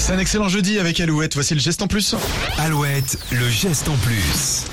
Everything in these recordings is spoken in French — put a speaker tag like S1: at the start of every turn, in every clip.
S1: Passez un excellent jeudi avec Alouette. Voici le geste en plus.
S2: Alouette, le geste en plus.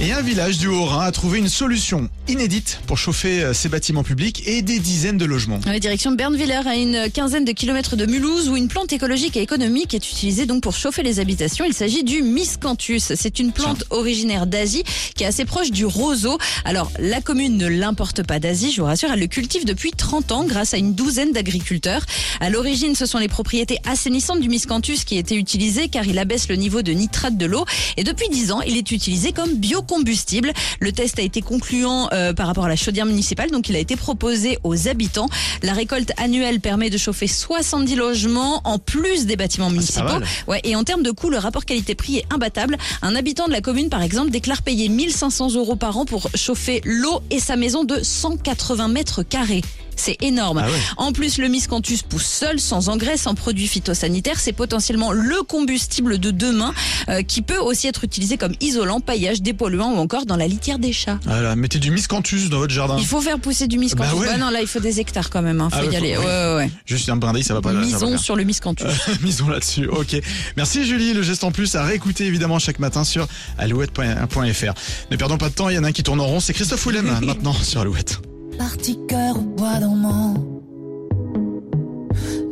S1: Et un village du Haut-Rhin a trouvé une solution inédite pour chauffer euh, ses bâtiments publics et des dizaines de logements.
S3: La direction Bernviller à une quinzaine de kilomètres de Mulhouse où une plante écologique et économique est utilisée donc pour chauffer les habitations. Il s'agit du miscanthus. C'est une plante originaire d'Asie qui est assez proche du roseau. Alors la commune ne l'importe pas d'Asie, je vous rassure, elle le cultive depuis 30 ans grâce à une douzaine d'agriculteurs. À l'origine, ce sont les propriétés assainissantes du miscanthus qui étaient utilisées car il abaisse le niveau de nitrate de l'eau et depuis 10 ans, il est utilisé comme biocombustible. Le test a été concluant euh, par rapport à la chaudière municipale, donc il a été proposé aux habitants. La récolte annuelle permet de chauffer 70 logements en plus des bâtiments municipaux.
S1: mal.
S3: Ouais, et en termes de coût, le rapport qualité-prix est imbattable. Un habitant de la commune, par exemple, déclare payer 1500 euros par an pour chauffer l'eau et sa maison de 180 mètres carrés. C'est énorme.
S1: Ah ouais.
S3: En plus, le miscanthus pousse seul, sans engrais, sans produits phytosanitaires. C'est potentiellement le combustible de demain euh, qui peut aussi être utilisé comme isolant, paillage, dépolluant ou encore dans la litière des chats.
S1: Voilà, mettez du miscanthus dans votre jardin.
S3: Il faut faire pousser du miscanthus.
S1: Bah ouais.
S3: non, là, il faut des hectares quand même. Hein. Faut
S1: Ah
S3: y
S1: ouais,
S3: aller.
S1: faut-
S3: Ouais, ouais, ouais.
S1: Juste un brindille, ça va pas. ça va
S3: Misons
S1: faire.
S3: sur le miscanthus.
S1: Misons là-dessus. Ok. Merci Julie. Le geste en plus à réécouter évidemment chaque matin sur alouette.fr. Ne perdons pas de temps. Il y en a un qui tourne en rond. C'est Christophe Willem maintenant sur Alouette.
S4: Parti cœur au bois dormant,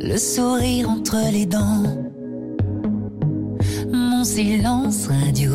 S4: le sourire entre les dents, mon silence radio.